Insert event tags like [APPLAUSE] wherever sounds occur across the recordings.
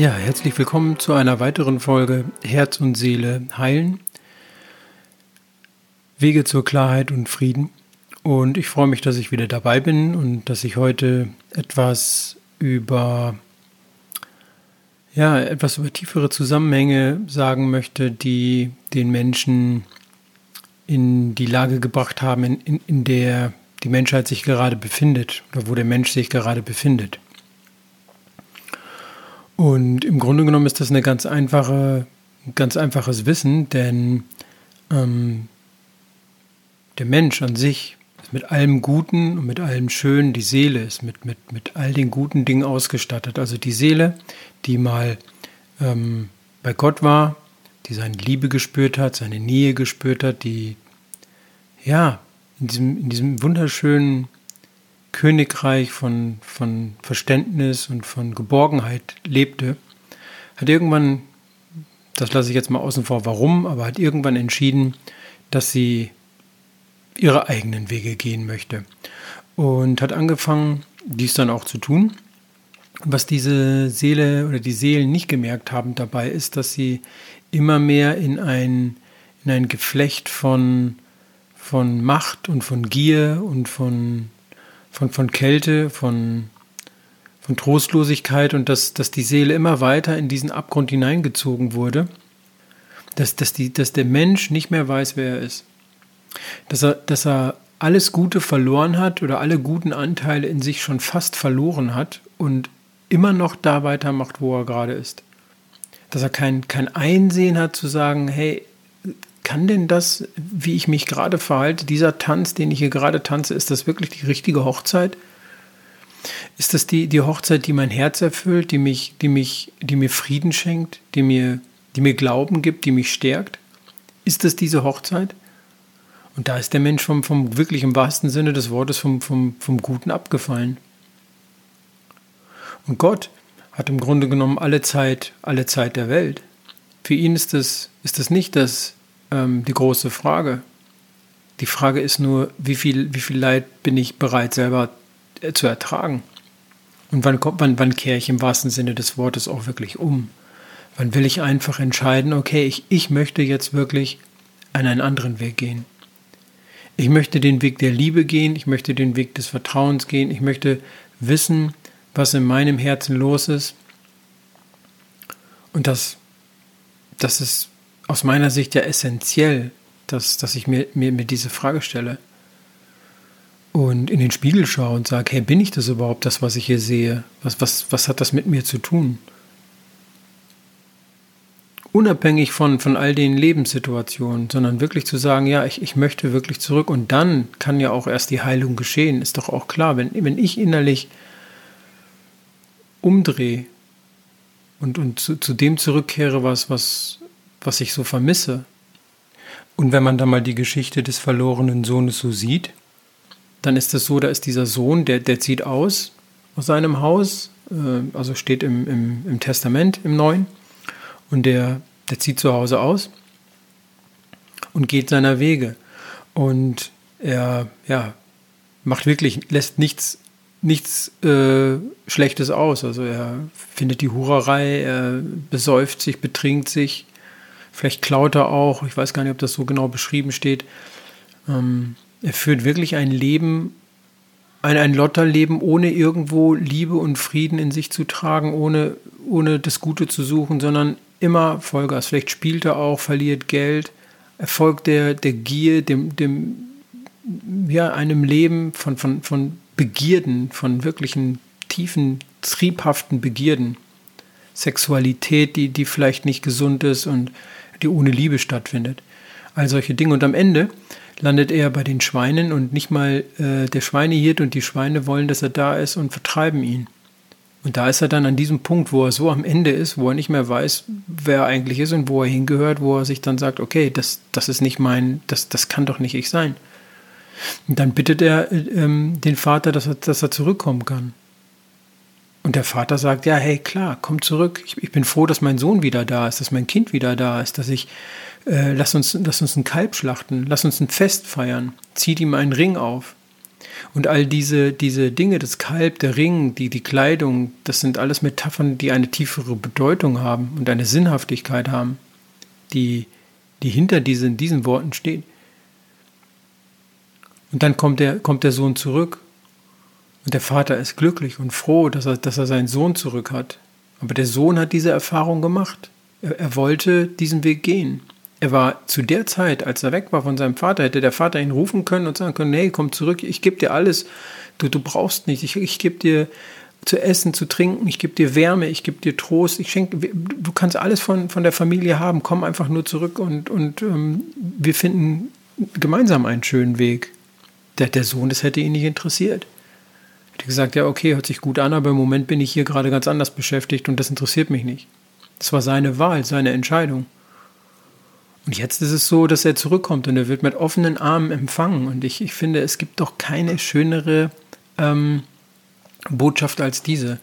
Ja, herzlich willkommen zu einer weiteren Folge Herz und Seele heilen. Wege zur Klarheit und Frieden. Und ich freue mich, dass ich wieder dabei bin und dass ich heute etwas über ja, etwas über tiefere Zusammenhänge sagen möchte, die den Menschen in die Lage gebracht haben, in, in, in der die Menschheit sich gerade befindet oder wo der Mensch sich gerade befindet. Und im Grunde genommen ist das eine ganz einfache, ganz einfaches Wissen, denn ähm, der Mensch an sich mit allem Guten und mit allem Schönen, die Seele ist mit, mit, mit all den guten Dingen ausgestattet. Also die Seele, die mal ähm, bei Gott war, die seine Liebe gespürt hat, seine Nähe gespürt hat, die ja in diesem, in diesem wunderschönen Königreich von, von Verständnis und von Geborgenheit lebte, hat irgendwann, das lasse ich jetzt mal außen vor, warum, aber hat irgendwann entschieden, dass sie ihre eigenen Wege gehen möchte. Und hat angefangen, dies dann auch zu tun. Was diese Seele oder die Seelen nicht gemerkt haben dabei, ist, dass sie immer mehr in ein, in ein Geflecht von, von Macht und von Gier und von von, von Kälte, von, von Trostlosigkeit und dass, dass die Seele immer weiter in diesen Abgrund hineingezogen wurde, dass, dass, die, dass der Mensch nicht mehr weiß, wer er ist. Dass er, dass er alles Gute verloren hat oder alle guten Anteile in sich schon fast verloren hat und immer noch da weitermacht, wo er gerade ist. Dass er kein, kein Einsehen hat zu sagen, hey, kann denn das, wie ich mich gerade verhalte, dieser Tanz, den ich hier gerade tanze, ist das wirklich die richtige Hochzeit? Ist das die, die Hochzeit, die mein Herz erfüllt, die mich, die mich, die mir Frieden schenkt, die mir, die mir Glauben gibt, die mich stärkt? Ist das diese Hochzeit? Und da ist der Mensch vom, vom wirklich im wahrsten Sinne des Wortes vom, vom, vom Guten abgefallen. Und Gott hat im Grunde genommen alle Zeit, alle Zeit der Welt. Für ihn ist das, ist das nicht das, ähm, die große Frage. Die Frage ist nur, wie viel, wie viel Leid bin ich bereit selber zu ertragen? Und wann, kommt, wann, wann kehre ich im wahrsten Sinne des Wortes auch wirklich um? Wann will ich einfach entscheiden, okay, ich, ich möchte jetzt wirklich an einen anderen Weg gehen. Ich möchte den Weg der Liebe gehen, ich möchte den Weg des Vertrauens gehen, ich möchte wissen, was in meinem Herzen los ist. Und das, das ist aus meiner Sicht ja essentiell, dass, dass ich mir, mir, mir diese Frage stelle und in den Spiegel schaue und sage, hey, bin ich das überhaupt, das, was ich hier sehe? Was, was, was hat das mit mir zu tun? Unabhängig von, von all den Lebenssituationen, sondern wirklich zu sagen, ja, ich, ich möchte wirklich zurück und dann kann ja auch erst die Heilung geschehen. Ist doch auch klar, wenn, wenn ich innerlich umdrehe und, und zu, zu dem zurückkehre, was, was, was ich so vermisse. Und wenn man dann mal die Geschichte des verlorenen Sohnes so sieht, dann ist es so, da ist dieser Sohn, der, der zieht aus aus seinem Haus, äh, also steht im, im, im Testament, im Neuen, und der, der zieht zu Hause aus und geht seiner Wege. Und er ja, macht wirklich, lässt nichts, nichts äh, Schlechtes aus. Also er findet die Hurerei, er besäuft sich, betrinkt sich, Vielleicht klaut er auch, ich weiß gar nicht, ob das so genau beschrieben steht. Ähm, er führt wirklich ein Leben, ein, ein Lotterleben, ohne irgendwo Liebe und Frieden in sich zu tragen, ohne, ohne das Gute zu suchen, sondern immer Vollgas. Vielleicht spielt er auch, verliert Geld, erfolgt der, der Gier, dem, dem, ja, einem Leben von, von, von Begierden, von wirklichen tiefen, triebhaften Begierden. Sexualität, die, die vielleicht nicht gesund ist und die ohne Liebe stattfindet. All solche Dinge. Und am Ende landet er bei den Schweinen und nicht mal äh, der Schweinehirt und die Schweine wollen, dass er da ist und vertreiben ihn. Und da ist er dann an diesem Punkt, wo er so am Ende ist, wo er nicht mehr weiß, wer er eigentlich ist und wo er hingehört, wo er sich dann sagt, okay, das, das ist nicht mein, das, das kann doch nicht ich sein. Und dann bittet er äh, ähm, den Vater, dass er, dass er zurückkommen kann. Und der Vater sagt, ja, hey, klar, komm zurück. Ich, ich bin froh, dass mein Sohn wieder da ist, dass mein Kind wieder da ist, dass ich, äh, lass uns, lass uns einen Kalb schlachten, lass uns ein Fest feiern, zieht ihm einen Ring auf. Und all diese, diese Dinge, das Kalb, der Ring, die, die Kleidung, das sind alles Metaphern, die eine tiefere Bedeutung haben und eine Sinnhaftigkeit haben, die, die hinter diesen, diesen Worten steht. Und dann kommt der, kommt der Sohn zurück und der Vater ist glücklich und froh, dass er, dass er seinen Sohn zurück hat. Aber der Sohn hat diese Erfahrung gemacht. Er, er wollte diesen Weg gehen. Er war zu der Zeit, als er weg war von seinem Vater, hätte der Vater ihn rufen können und sagen können, hey, komm zurück, ich gebe dir alles. Du, du brauchst nicht. Ich, ich gebe dir zu essen, zu trinken, ich gebe dir Wärme, ich gebe dir Trost, ich schenke, du kannst alles von, von der Familie haben, komm einfach nur zurück und, und ähm, wir finden gemeinsam einen schönen Weg. Der, der Sohn, das hätte ihn nicht interessiert. Er hätte gesagt, ja, okay, hört sich gut an, aber im Moment bin ich hier gerade ganz anders beschäftigt und das interessiert mich nicht. Das war seine Wahl, seine Entscheidung. Und jetzt ist es so, dass er zurückkommt und er wird mit offenen Armen empfangen. Und ich, ich finde, es gibt doch keine schönere ähm, Botschaft als diese.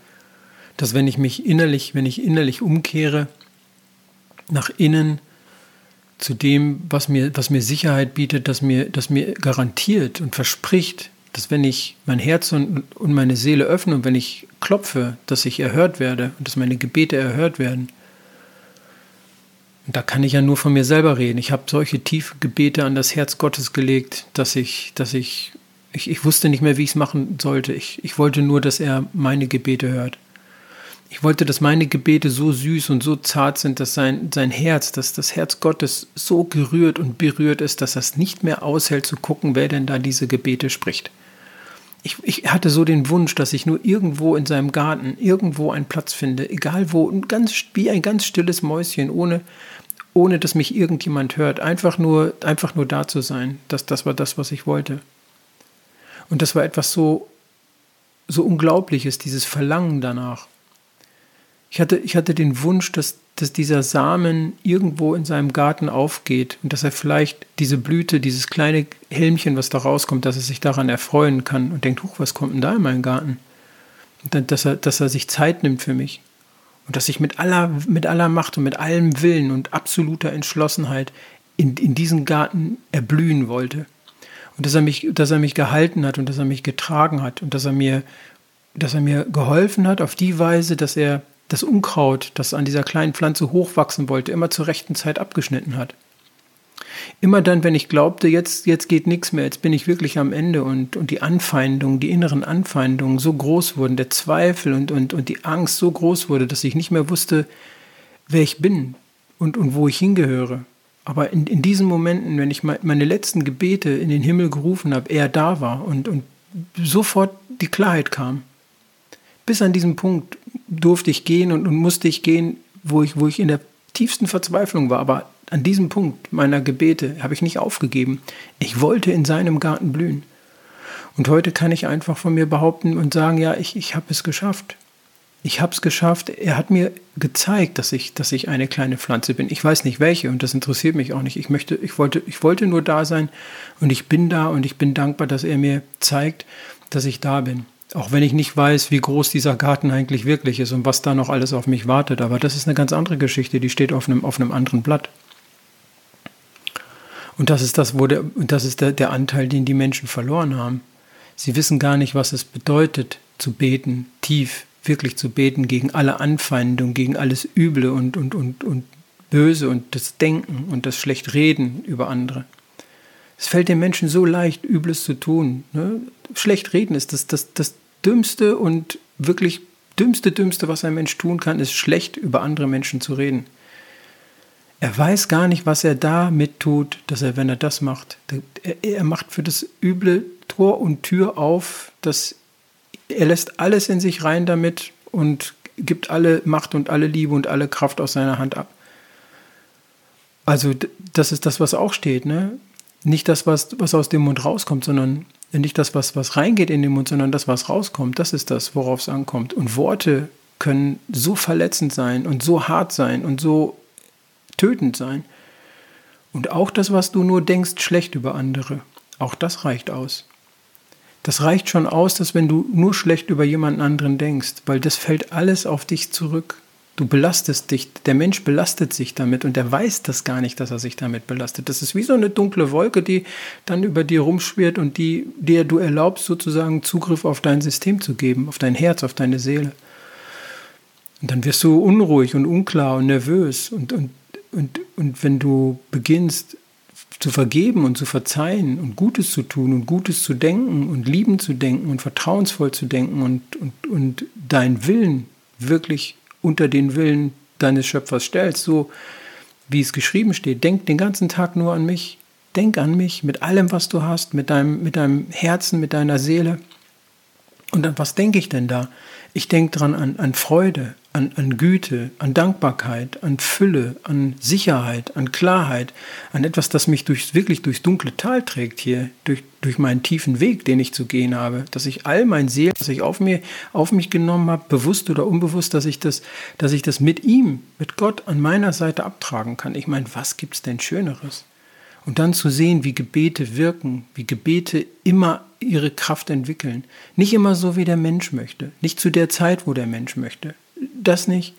Dass wenn ich mich innerlich, wenn ich innerlich umkehre, nach innen zu dem, was mir, was mir Sicherheit bietet, das mir, das mir garantiert und verspricht, dass wenn ich mein Herz und, und meine Seele öffne und wenn ich klopfe, dass ich erhört werde und dass meine Gebete erhört werden. Und da kann ich ja nur von mir selber reden. Ich habe solche tiefe Gebete an das Herz Gottes gelegt, dass ich, dass ich ich, ich wusste nicht mehr, wie ich es machen sollte. Ich, ich wollte nur, dass er meine Gebete hört. Ich wollte, dass meine Gebete so süß und so zart sind, dass sein, sein Herz, dass das Herz Gottes so gerührt und berührt ist, dass es nicht mehr aushält zu gucken, wer denn da diese Gebete spricht. Ich, ich hatte so den Wunsch, dass ich nur irgendwo in seinem Garten, irgendwo einen Platz finde, egal wo, ganz, wie ein ganz stilles Mäuschen, ohne, ohne dass mich irgendjemand hört, einfach nur, einfach nur da zu sein. Das, das war das, was ich wollte. Und das war etwas so, so Unglaubliches, dieses Verlangen danach. Ich hatte, ich hatte den Wunsch, dass, dass dieser Samen irgendwo in seinem Garten aufgeht und dass er vielleicht diese Blüte, dieses kleine Helmchen, was da rauskommt, dass er sich daran erfreuen kann und denkt, huch, was kommt denn da in meinen Garten? Und dann, dass er, dass er sich Zeit nimmt für mich. Und dass ich mit aller, mit aller Macht und mit allem Willen und absoluter Entschlossenheit in, in diesen Garten erblühen wollte. Und dass er mich, dass er mich gehalten hat und dass er mich getragen hat und dass er mir, dass er mir geholfen hat auf die Weise, dass er das Unkraut, das an dieser kleinen Pflanze hochwachsen wollte, immer zur rechten Zeit abgeschnitten hat. Immer dann, wenn ich glaubte, jetzt, jetzt geht nichts mehr, jetzt bin ich wirklich am Ende und, und die Anfeindungen, die inneren Anfeindungen so groß wurden, der Zweifel und, und, und die Angst so groß wurde, dass ich nicht mehr wusste, wer ich bin und, und wo ich hingehöre. Aber in, in diesen Momenten, wenn ich meine letzten Gebete in den Himmel gerufen habe, er da war und, und sofort die Klarheit kam. Bis an diesem Punkt durfte ich gehen und, und musste ich gehen, wo ich, wo ich in der tiefsten Verzweiflung war. Aber an diesem Punkt meiner Gebete habe ich nicht aufgegeben. Ich wollte in seinem Garten blühen. Und heute kann ich einfach von mir behaupten und sagen, ja, ich, ich habe es geschafft ich habe es geschafft. Er hat mir gezeigt, dass ich, dass ich eine kleine Pflanze bin. Ich weiß nicht welche und das interessiert mich auch nicht. Ich möchte, ich wollte, ich wollte nur da sein und ich bin da und ich bin dankbar, dass er mir zeigt, dass ich da bin. Auch wenn ich nicht weiß, wie groß dieser Garten eigentlich wirklich ist und was da noch alles auf mich wartet. Aber das ist eine ganz andere Geschichte, die steht auf einem, auf einem anderen Blatt. Und das ist das, wo der, das ist der, der Anteil, den die Menschen verloren haben. Sie wissen gar nicht, was es bedeutet, zu beten, tief, wirklich zu beten gegen alle Anfeindung, gegen alles Üble und, und, und, und Böse und das Denken und das Schlechtreden über andere. Es fällt den Menschen so leicht, Übles zu tun. Ne? Schlecht ist das, das, das Dümmste und wirklich dümmste, dümmste, was ein Mensch tun kann, ist schlecht über andere Menschen zu reden. Er weiß gar nicht, was er da mittut, dass er, wenn er das macht, er, er macht für das Üble Tor und Tür auf, dass er lässt alles in sich rein damit und gibt alle Macht und alle Liebe und alle Kraft aus seiner Hand ab. Also das ist das, was auch steht, ne? Nicht das, was, was aus dem Mund rauskommt, sondern nicht das, was, was reingeht in den Mund, sondern das, was rauskommt. Das ist das, worauf es ankommt. Und Worte können so verletzend sein und so hart sein und so tötend sein. Und auch das, was du nur denkst, schlecht über andere, auch das reicht aus Das reicht schon aus, dass wenn du nur schlecht über jemanden anderen denkst, weil das fällt alles auf dich zurück. Du belastest dich, der Mensch belastet sich damit und er weiß das gar nicht, dass er sich damit belastet. Das ist wie so eine dunkle Wolke, die dann über dir rumschwirrt und die dir du erlaubst, sozusagen Zugriff auf dein System zu geben, auf dein Herz, auf deine Seele. Und dann wirst du unruhig und unklar und nervös. Und, und, und, und wenn du beginnst zu vergeben und zu verzeihen und Gutes zu tun und Gutes zu denken und lieben zu denken und vertrauensvoll zu denken und, und, und deinen Willen wirklich unter den Willen deines Schöpfers stellst, so wie es geschrieben steht. Denk den ganzen Tag nur an mich. Denk an mich mit allem, was du hast, mit deinem, mit deinem Herzen, mit deiner Seele. Und an was denke ich denn da? Ich denke dran an, an Freude, an, an Güte, an Dankbarkeit, an Fülle, an Sicherheit, an Klarheit, an etwas, das mich durch, wirklich durchs dunkle Tal trägt hier, durch, durch meinen tiefen Weg, den ich zu gehen habe, dass ich all mein Seelen, das ich auf, mir, auf mich genommen habe, bewusst oder unbewusst, dass ich, das, dass ich das mit ihm, mit Gott an meiner Seite abtragen kann. Ich meine, was gibt es denn Schöneres? Und dann zu sehen, wie Gebete wirken, wie Gebete immer ihre Kraft entwickeln. Nicht immer so, wie der Mensch möchte, nicht zu der Zeit, wo der Mensch möchte, das nicht.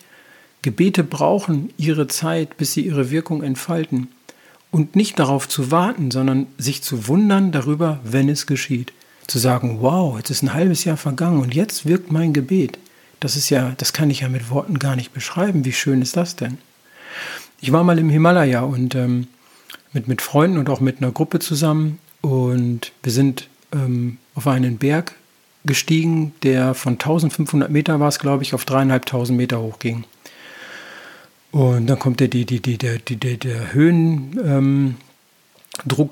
Gebete brauchen ihre Zeit, bis sie ihre Wirkung entfalten. Und nicht darauf zu warten, sondern sich zu wundern darüber, wenn es geschieht. Zu sagen, wow, jetzt ist ein halbes Jahr vergangen und jetzt wirkt mein Gebet. Das ist ja, das kann ich ja mit Worten gar nicht beschreiben. Wie schön ist das denn? Ich war mal im Himalaya und ähm, mit, mit Freunden und auch mit einer Gruppe zusammen und wir sind ähm, auf einen Berg gestiegen, der von 1500 Meter war es, glaube ich, auf dreieinhalbtausend Meter hoch ging. Und dann kommt der, die, die, die, der, die, der, der Höhendruck ähm,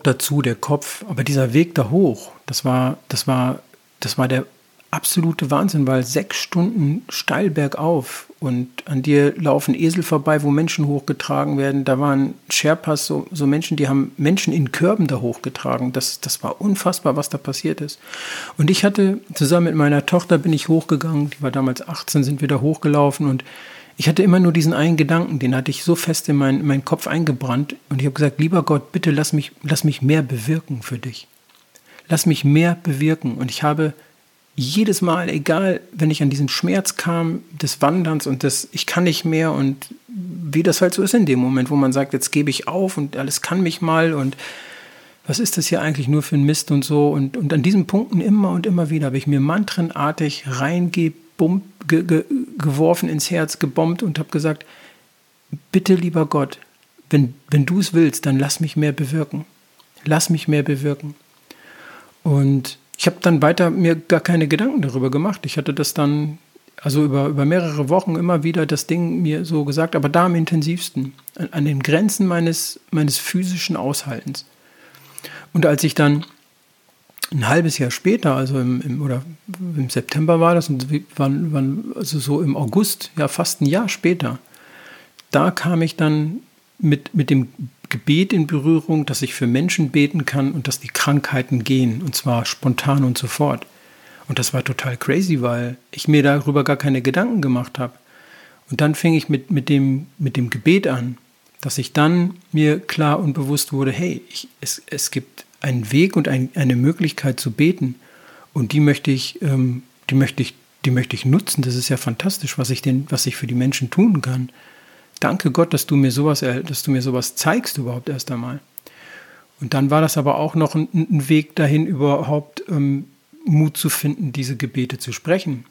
dazu, der Kopf. Aber dieser Weg da hoch, das war, das war, das war der absolute Wahnsinn, weil sechs Stunden steil bergauf und an dir laufen Esel vorbei, wo Menschen hochgetragen werden. Da waren Sherpas, so, so Menschen, die haben Menschen in Körben da hochgetragen. Das, das war unfassbar, was da passiert ist. Und ich hatte zusammen mit meiner Tochter bin ich hochgegangen, die war damals 18, sind wir da hochgelaufen und ich hatte immer nur diesen einen Gedanken, den hatte ich so fest in meinen, in meinen Kopf eingebrannt und ich habe gesagt, lieber Gott, bitte lass mich, lass mich mehr bewirken für dich. Lass mich mehr bewirken. Und ich habe jedes Mal, egal, wenn ich an diesen Schmerz kam des Wanderns und des Ich kann nicht mehr und wie das halt so ist in dem Moment, wo man sagt, jetzt gebe ich auf und alles kann mich mal und was ist das hier eigentlich nur für ein Mist und so. Und, und an diesen Punkten immer und immer wieder habe ich mir mantrenartig reingeworfen ge, ge, geworfen ins Herz, gebombt und habe gesagt, bitte lieber Gott, wenn, wenn du es willst, dann lass mich mehr bewirken. Lass mich mehr bewirken. Und ich habe dann weiter mir gar keine Gedanken darüber gemacht. Ich hatte das dann also über, über mehrere Wochen immer wieder das Ding mir so gesagt, aber da am intensivsten, an, an den Grenzen meines, meines physischen Aushaltens. Und als ich dann ein halbes Jahr später, also im, im, oder im September war das, und wann, wann, also so im August, ja fast ein Jahr später, da kam ich dann mit, mit dem Gebet in Berührung, dass ich für Menschen beten kann und dass die Krankheiten gehen, und zwar spontan und sofort. Und das war total crazy, weil ich mir darüber gar keine Gedanken gemacht habe. Und dann fing ich mit, mit, dem, mit dem Gebet an, dass ich dann mir klar und bewusst wurde, hey, ich, es, es gibt einen Weg und ein, eine Möglichkeit zu beten. Und die möchte ich, ähm, die möchte ich, die möchte ich nutzen. Das ist ja fantastisch, was ich, den, was ich für die Menschen tun kann. Danke Gott, dass du mir sowas, dass du mir sowas zeigst überhaupt erst einmal. Und dann war das aber auch noch ein, ein Weg dahin, überhaupt ähm, Mut zu finden, diese Gebete zu sprechen.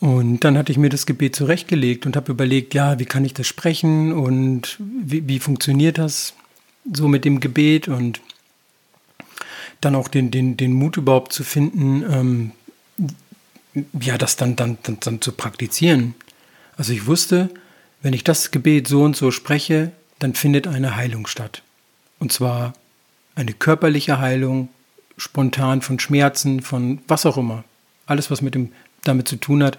Und dann hatte ich mir das Gebet zurechtgelegt und habe überlegt, ja, wie kann ich das sprechen und wie, wie funktioniert das so mit dem Gebet und dann auch den, den, den Mut überhaupt zu finden, ähm, ja, das dann, dann, dann, dann zu praktizieren. Also ich wusste, wenn ich das Gebet so und so spreche, dann findet eine Heilung statt. Und zwar eine körperliche Heilung, spontan von Schmerzen, von was auch immer. Alles, was mit dem, damit zu tun hat,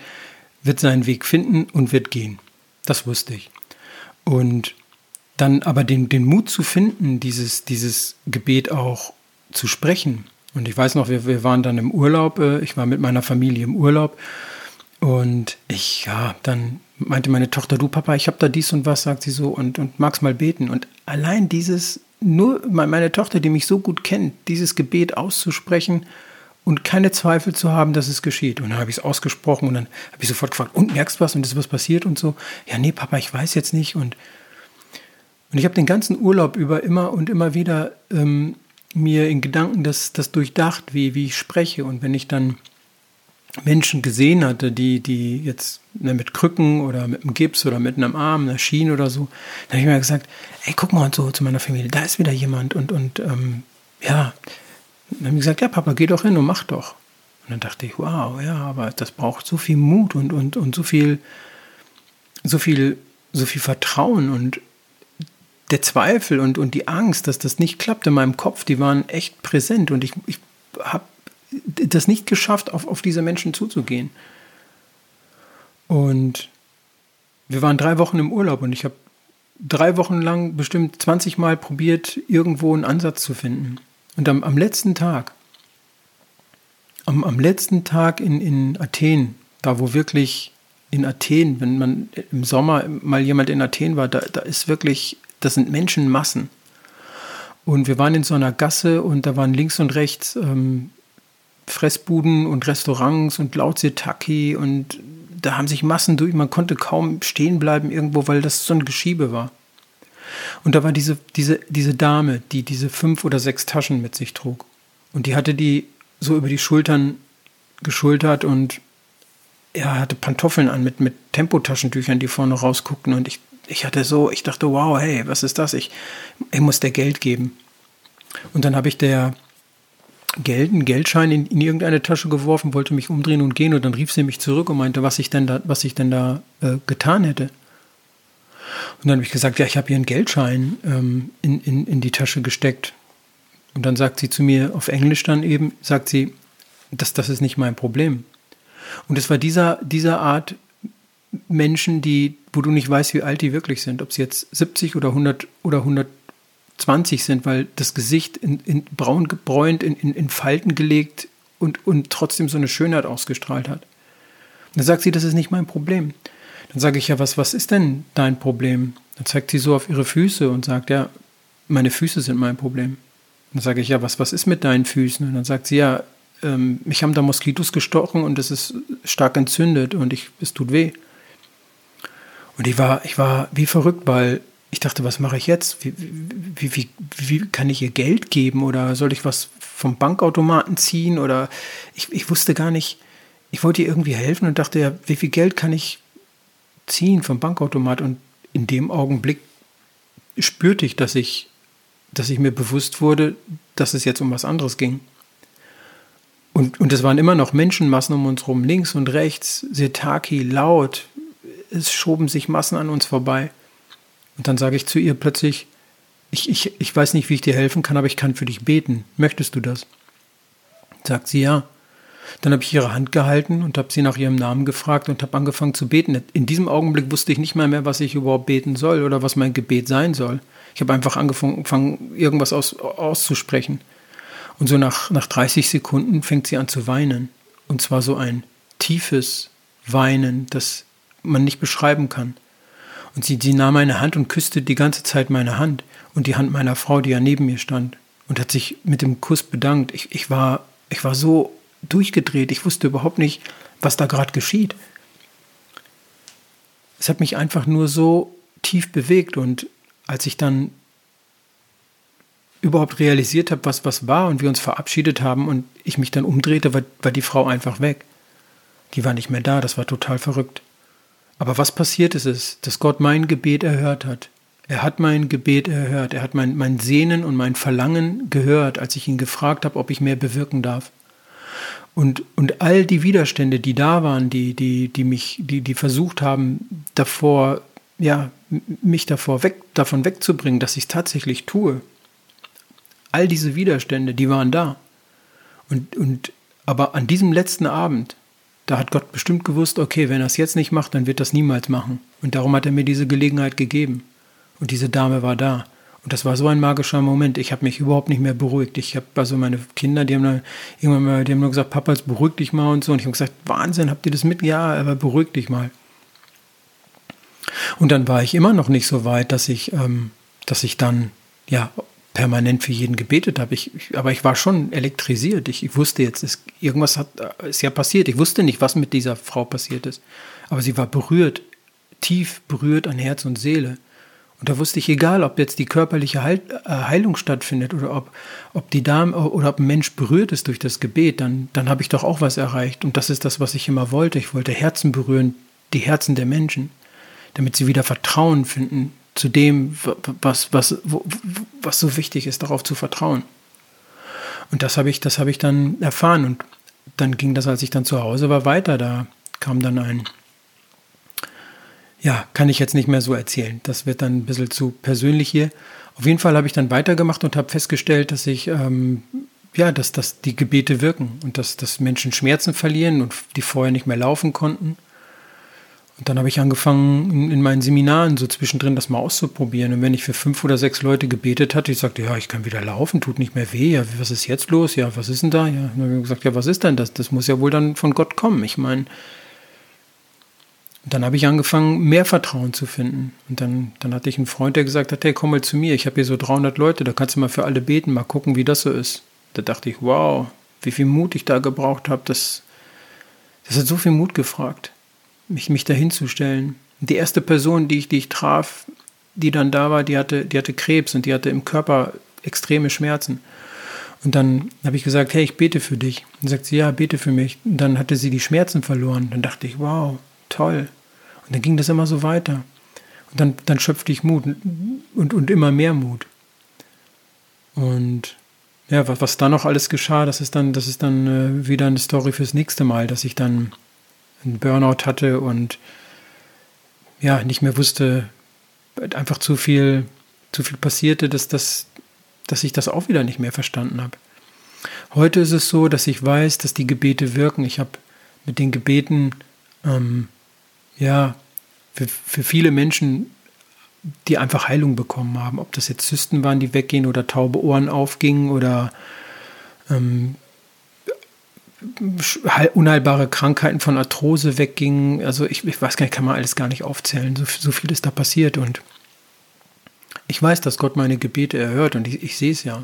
wird seinen Weg finden und wird gehen. Das wusste ich. Und dann aber den, den Mut zu finden, dieses, dieses Gebet auch zu sprechen. Und ich weiß noch, wir, wir waren dann im Urlaub, äh, ich war mit meiner Familie im Urlaub und ich, ja, dann meinte meine Tochter, du Papa, ich habe da dies und was, sagt sie so, und, und magst mal beten. Und allein dieses, nur meine Tochter, die mich so gut kennt, dieses Gebet auszusprechen und keine Zweifel zu haben, dass es geschieht. Und dann habe ich es ausgesprochen und dann habe ich sofort gefragt, und merkst du was und ist was passiert und so. Ja, nee, Papa, ich weiß jetzt nicht. Und, und ich habe den ganzen Urlaub über immer und immer wieder ähm, mir in Gedanken das, das durchdacht, wie, wie ich spreche. Und wenn ich dann Menschen gesehen hatte, die, die jetzt ne, mit Krücken oder mit einem Gips oder mit einem Arm, einer Schiene oder so, dann habe ich mir gesagt, ey, guck mal so zu meiner Familie, da ist wieder jemand und, und ähm, ja, dann haben die gesagt, ja, Papa, geh doch hin und mach doch. Und dann dachte ich, wow, ja, aber das braucht so viel Mut und, und, und so viel, so viel, so viel Vertrauen und der Zweifel und, und die Angst, dass das nicht klappt in meinem Kopf, die waren echt präsent und ich, ich habe das nicht geschafft, auf, auf diese Menschen zuzugehen. Und wir waren drei Wochen im Urlaub und ich habe drei Wochen lang bestimmt 20 Mal probiert, irgendwo einen Ansatz zu finden. Und am, am letzten Tag, am, am letzten Tag in, in Athen, da wo wirklich in Athen, wenn man im Sommer mal jemand in Athen war, da, da ist wirklich, das sind Menschenmassen. Und wir waren in so einer Gasse und da waren links und rechts ähm, Fressbuden und Restaurants und Lautsetaki und da haben sich Massen durch, man konnte kaum stehen bleiben irgendwo, weil das so ein Geschiebe war. Und da war diese, diese, diese Dame, die diese fünf oder sechs Taschen mit sich trug. Und die hatte die so über die Schultern geschultert und er hatte Pantoffeln an mit, mit Tempotaschentüchern, die vorne rausguckten. Und ich, ich hatte so, ich dachte, wow, hey, was ist das? Ich, ich muss der Geld geben. Und dann habe ich der Geld, einen Geldschein in, in, irgendeine Tasche geworfen, wollte mich umdrehen und gehen. Und dann rief sie mich zurück und meinte, was ich denn da, was ich denn da äh, getan hätte. Und dann habe ich gesagt, ja, ich habe hier einen Geldschein ähm, in, in, in die Tasche gesteckt. Und dann sagt sie zu mir auf Englisch dann eben, sagt sie, das, das ist nicht mein Problem. Und es war dieser, dieser Art Menschen, die, wo du nicht weißt, wie alt die wirklich sind, ob sie jetzt 70 oder 100 oder 120 sind, weil das Gesicht in, in braun gebräunt, in, in, in Falten gelegt und, und trotzdem so eine Schönheit ausgestrahlt hat. Und dann sagt sie, das ist nicht mein Problem. Dann sage ich ja, was, was ist denn dein Problem? Dann zeigt sie so auf ihre Füße und sagt, ja, meine Füße sind mein Problem. Dann sage ich, ja, was, was ist mit deinen Füßen? Und dann sagt sie, ja, ähm, mich haben da Moskitos gestochen und es ist stark entzündet und ich, es tut weh. Und ich war, ich war wie verrückt, weil ich dachte, was mache ich jetzt? Wie, wie, wie, wie kann ich ihr Geld geben oder soll ich was vom Bankautomaten ziehen? Oder ich, ich wusste gar nicht, ich wollte ihr irgendwie helfen und dachte, ja, wie viel Geld kann ich ziehen vom Bankautomat und in dem Augenblick spürte ich, dass ich, dass ich mir bewusst wurde, dass es jetzt um was anderes ging. Und, und es waren immer noch Menschenmassen um uns herum, links und rechts, Setaki, laut. Es schoben sich Massen an uns vorbei. Und dann sage ich zu ihr plötzlich, ich, ich, ich weiß nicht, wie ich dir helfen kann, aber ich kann für dich beten. Möchtest du das? Sagt sie ja. Dann habe ich ihre Hand gehalten und habe sie nach ihrem Namen gefragt und habe angefangen zu beten. In diesem Augenblick wusste ich nicht mal mehr, was ich überhaupt beten soll oder was mein Gebet sein soll. Ich habe einfach angefangen, irgendwas aus, auszusprechen. Und so nach, nach 30 Sekunden fängt sie an zu weinen. Und zwar so ein tiefes Weinen, das man nicht beschreiben kann. Und sie, sie nahm meine Hand und küsste die ganze Zeit meine Hand und die Hand meiner Frau, die ja neben mir stand, und hat sich mit dem Kuss bedankt. Ich, ich, war, ich war so durchgedreht. Ich wusste überhaupt nicht, was da gerade geschieht. Es hat mich einfach nur so tief bewegt und als ich dann überhaupt realisiert habe, was was war und wir uns verabschiedet haben und ich mich dann umdrehte, war, war die Frau einfach weg. Die war nicht mehr da, das war total verrückt. Aber was passiert ist, ist, dass Gott mein Gebet erhört hat. Er hat mein Gebet erhört. Er hat mein, mein Sehnen und mein Verlangen gehört, als ich ihn gefragt habe, ob ich mehr bewirken darf. Und, und all die Widerstände, die da waren, die, die, die mich, die, die versucht haben, davor, ja, mich davor weg, davon wegzubringen, dass ich es tatsächlich tue. All diese Widerstände, die waren da. Und, und, aber an diesem letzten Abend, da hat Gott bestimmt gewusst, okay, wenn er es jetzt nicht macht, dann wird das niemals machen. Und darum hat er mir diese Gelegenheit gegeben. Und diese Dame war da. Und das war so ein magischer Moment. Ich habe mich überhaupt nicht mehr beruhigt. Ich habe also meine Kinder, die haben dann irgendwann mal, die haben nur gesagt, Papa, jetzt beruhig dich mal und so. Und ich habe gesagt, Wahnsinn, habt ihr das mit? Ja, aber beruhig dich mal. Und dann war ich immer noch nicht so weit, dass ich, ähm, dass ich dann ja permanent für jeden gebetet habe. Ich, ich, aber ich war schon elektrisiert. Ich, ich wusste jetzt, es, irgendwas hat, ist ja passiert. Ich wusste nicht, was mit dieser Frau passiert ist. Aber sie war berührt, tief berührt an Herz und Seele. Und da wusste ich, egal, ob jetzt die körperliche Heil, äh, Heilung stattfindet oder ob, ob die Dame oder ob ein Mensch berührt ist durch das Gebet, dann, dann habe ich doch auch was erreicht. Und das ist das, was ich immer wollte. Ich wollte Herzen berühren, die Herzen der Menschen, damit sie wieder Vertrauen finden zu dem, was, was, was so wichtig ist, darauf zu vertrauen. Und das habe ich, das ich dann erfahren. Und dann ging das, als ich dann zu Hause war, weiter. Da kam dann ein, ja, kann ich jetzt nicht mehr so erzählen. Das wird dann ein bisschen zu persönlich hier. Auf jeden Fall habe ich dann weitergemacht und habe festgestellt, dass ich, ähm, ja, dass, dass die Gebete wirken und dass, dass Menschen Schmerzen verlieren und die vorher nicht mehr laufen konnten und dann habe ich angefangen, in, in, meinen Seminaren so zwischendrin das mal auszuprobieren. Und wenn ich für fünf oder sechs Leute gebetet hatte, ich sagte, ja, ich kann wieder laufen, tut nicht mehr weh. Ja, was ist jetzt los? Ja, was ist denn da? Ja, dann habe ich gesagt, ja, was ist denn das? Das muss ja wohl dann von Gott kommen. Ich meine, dann habe ich angefangen, mehr Vertrauen zu finden. Und dann, dann hatte ich einen Freund, der gesagt hat, hey, komm mal zu mir, ich habe hier so 300 Leute, da kannst du mal für alle beten, mal gucken, wie das so ist. Da dachte ich, wow, wie viel Mut ich da gebraucht habe, das, das hat so viel Mut gefragt mich, mich dahinzustellen. Die erste Person, die ich, die ich traf, die dann da war, die hatte, die hatte Krebs und die hatte im Körper extreme Schmerzen. Und dann habe ich gesagt, hey, ich bete für dich. Und sagt sie, ja, bete für mich. Und dann hatte sie die Schmerzen verloren. Dann dachte ich, wow, toll. Und dann ging das immer so weiter. Und dann, dann schöpfte ich Mut und, und immer mehr Mut. Und ja, was, was da noch alles geschah, das ist dann, das ist dann äh, wieder eine Story fürs nächste Mal, dass ich dann einen Burnout hatte und ja, nicht mehr wusste, einfach zu viel, zu viel passierte, dass, das, dass ich das auch wieder nicht mehr verstanden habe. Heute ist es so, dass ich weiß, dass die Gebete wirken. Ich habe mit den Gebeten, ähm, ja, für, für viele Menschen, die einfach Heilung bekommen haben, ob das jetzt Zysten waren, die weggehen oder taube Ohren aufgingen oder ähm, unheilbare Krankheiten von Arthrose weggingen. Also ich, ich, weiß gar nicht, kann man alles gar nicht aufzählen. So, so, viel ist da passiert und ich weiß, dass Gott meine Gebete erhört und ich, ich sehe es ja.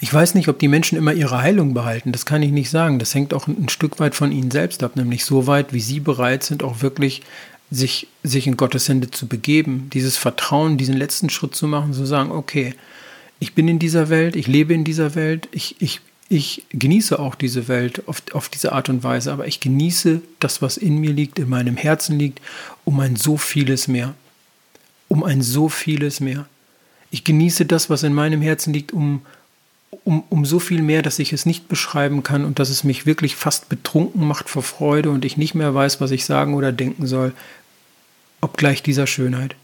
Ich weiß nicht, ob die Menschen immer ihre Heilung behalten. Das kann ich nicht sagen. Das hängt auch ein Stück weit von ihnen selbst ab, nämlich so weit, wie sie bereit sind, auch wirklich sich, sich in Gottes Hände zu begeben, dieses Vertrauen, diesen letzten Schritt zu machen, zu sagen, okay, ich bin in dieser Welt, ich lebe in dieser Welt, ich, ich, ich genieße auch diese Welt auf, auf diese Art und Weise, aber ich genieße das, was in mir liegt, in meinem Herzen liegt, um ein so vieles mehr. Um ein so vieles mehr. Ich genieße das, was in meinem Herzen liegt, um, um, um so viel mehr, dass ich es nicht beschreiben kann und dass es mich wirklich fast betrunken macht vor Freude und ich nicht mehr weiß, was ich sagen oder denken soll, obgleich dieser Schönheit.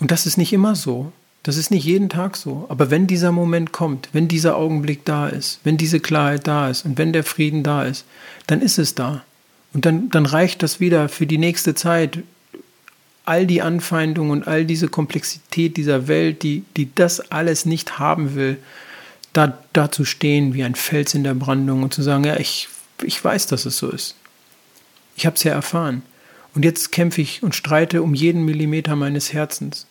Und das ist nicht immer so. Das ist nicht jeden Tag so. Aber wenn dieser Moment kommt, wenn dieser Augenblick da ist, wenn diese Klarheit da ist und wenn der Frieden da ist, dann ist es da. Und dann, dann reicht das wieder für die nächste Zeit. All die Anfeindungen und all diese Komplexität dieser Welt, die, die das alles nicht haben will, da, da zu stehen wie ein Fels in der Brandung und zu sagen, ja, ich, ich weiß, dass es so ist. Ich habe es ja erfahren. Und jetzt kämpfe ich und streite um jeden Millimeter meines Herzens.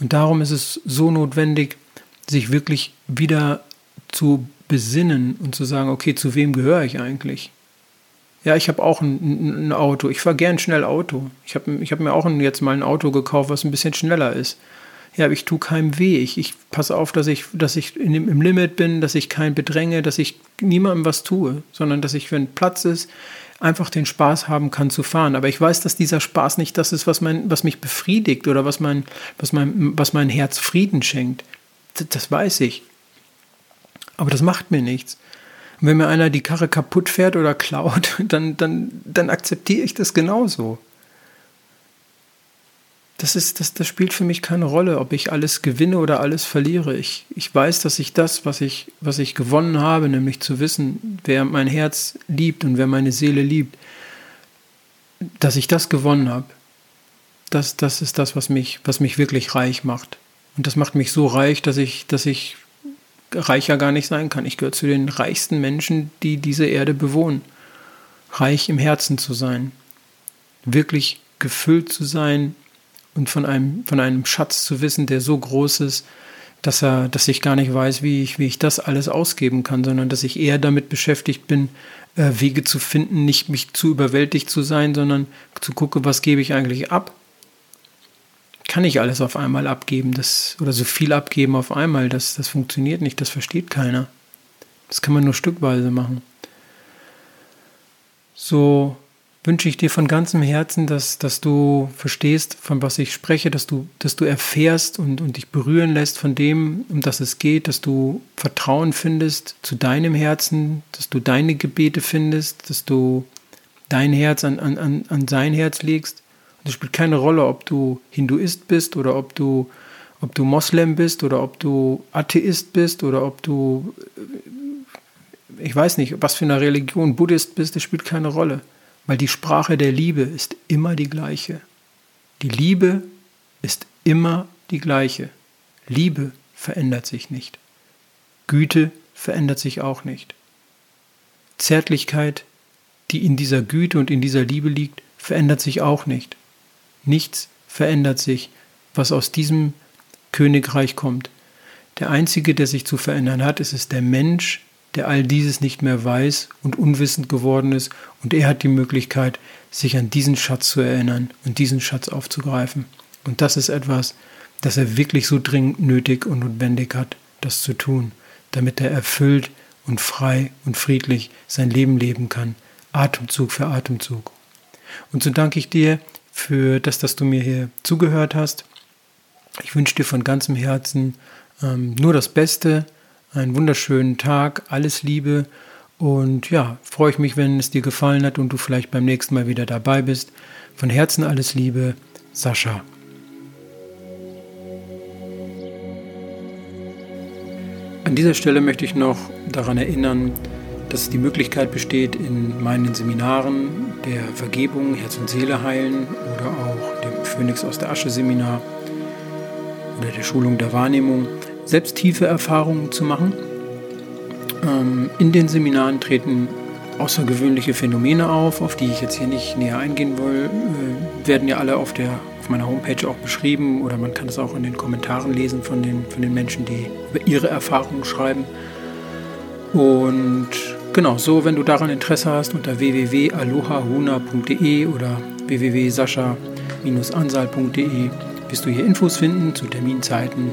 Und darum ist es so notwendig, sich wirklich wieder zu besinnen und zu sagen, okay, zu wem gehöre ich eigentlich? Ja, ich habe auch ein, ein, Auto. Ich fahre gern schnell Auto. Ich habe ich hab mir auch jetzt mal ein Auto gekauft, was ein bisschen schneller ist. Ja, aber ich tue keinem weh. Ich, ich passe auf, dass ich, dass ich in dem, im Limit bin, dass ich keinen bedränge, dass ich niemandem was tue, sondern dass ich, wenn Platz ist, einfach den Spaß haben kann zu fahren. Aber ich weiß, dass dieser Spaß nicht das ist, was, mein, was mich befriedigt oder was mein, was, mein, was mein Herz Frieden schenkt. Das, das weiß ich. Aber das macht mir nichts. Und wenn mir einer die Karre kaputt fährt oder klaut, [LAUGHS] dann, dann, dann akzeptiere ich das genauso das, ist, das, das spielt für mich keine Rolle, ob ich alles gewinne oder alles verliere. Ich, ich weiß, dass ich das, was ich, was ich gewonnen habe, nämlich zu wissen, wer mein Herz liebt und wer meine Seele liebt, dass ich das gewonnen habe. Das, das ist das, was mich, was mich wirklich reich macht. Und das macht mich so reich, dass ich, dass ich reicher gar nicht sein kann. Ich gehöre zu den reichsten Menschen, die diese Erde bewohnen. Reich im Herzen zu sein. Wirklich gefüllt zu sein und von einem, von einem Schatz zu wissen, der so groß ist, dass er, dass ich gar nicht weiß, wie ich, wie ich das alles ausgeben kann, sondern dass ich eher damit beschäftigt bin, äh, Wege zu finden, nicht mich zu überwältigt zu sein, sondern zu gucken, was gebe ich eigentlich ab? Kann ich alles auf einmal abgeben, das, oder so viel abgeben auf einmal? Das, das funktioniert nicht, das versteht keiner. Das kann man nur stückweise machen. So wünsche ich dir von ganzem Herzen, dass, dass du verstehst, von was ich spreche, dass du, dass du erfährst und, und dich berühren lässt von dem, um das es geht, dass du Vertrauen findest zu deinem Herzen, dass du deine Gebete findest, dass du dein Herz an, an, an sein Herz legst. Und es spielt keine Rolle, ob du Hinduist bist oder ob du, ob du Moslem bist oder ob du Atheist bist oder ob du, ich weiß nicht, was für eine Religion, Buddhist bist, das spielt keine Rolle. Weil die Sprache der Liebe ist immer die gleiche. Die Liebe ist immer die gleiche. Liebe verändert sich nicht. Güte verändert sich auch nicht. Zärtlichkeit, die in dieser Güte und in dieser Liebe liegt, verändert sich auch nicht. Nichts verändert sich, was aus diesem Königreich kommt. Der Einzige, der sich zu verändern hat, ist es der Mensch, der all dieses nicht mehr weiß und unwissend geworden ist, und er hat die Möglichkeit, sich an diesen Schatz zu erinnern und diesen Schatz aufzugreifen. Und das ist etwas, das er wirklich so dringend nötig und notwendig hat, das zu tun, damit er erfüllt und frei und friedlich sein Leben leben kann, Atemzug für Atemzug. Und so danke ich dir für das, dass du mir hier zugehört hast. Ich wünsche dir von ganzem Herzen ähm, nur das Beste, einen wunderschönen Tag, alles Liebe und ja, freue ich mich, wenn es dir gefallen hat und du vielleicht beim nächsten Mal wieder dabei bist. Von Herzen alles Liebe, Sascha. An dieser Stelle möchte ich noch daran erinnern, dass die Möglichkeit besteht, in meinen Seminaren der Vergebung, Herz und Seele heilen oder auch dem Phönix aus der Asche Seminar oder der Schulung der Wahrnehmung selbst tiefe Erfahrungen zu machen. Ähm, in den Seminaren treten außergewöhnliche Phänomene auf, auf die ich jetzt hier nicht näher eingehen will, äh, werden ja alle auf, der, auf meiner Homepage auch beschrieben oder man kann es auch in den Kommentaren lesen von den, von den Menschen, die über ihre Erfahrungen schreiben. Und genau, so, wenn du daran Interesse hast, unter www.alohahuna.de oder www.sascha-ansal.de wirst du hier Infos finden zu Terminzeiten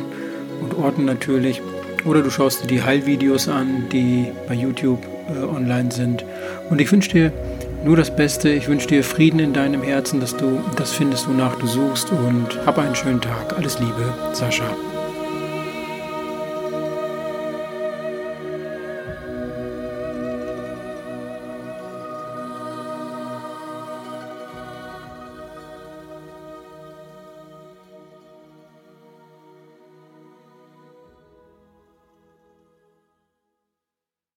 und Orten natürlich. Oder du schaust dir die Heilvideos an, die bei YouTube äh, online sind. Und ich wünsche dir nur das Beste. Ich wünsche dir Frieden in deinem Herzen, dass du das findest, wonach du suchst. Und hab einen schönen Tag. Alles Liebe, Sascha.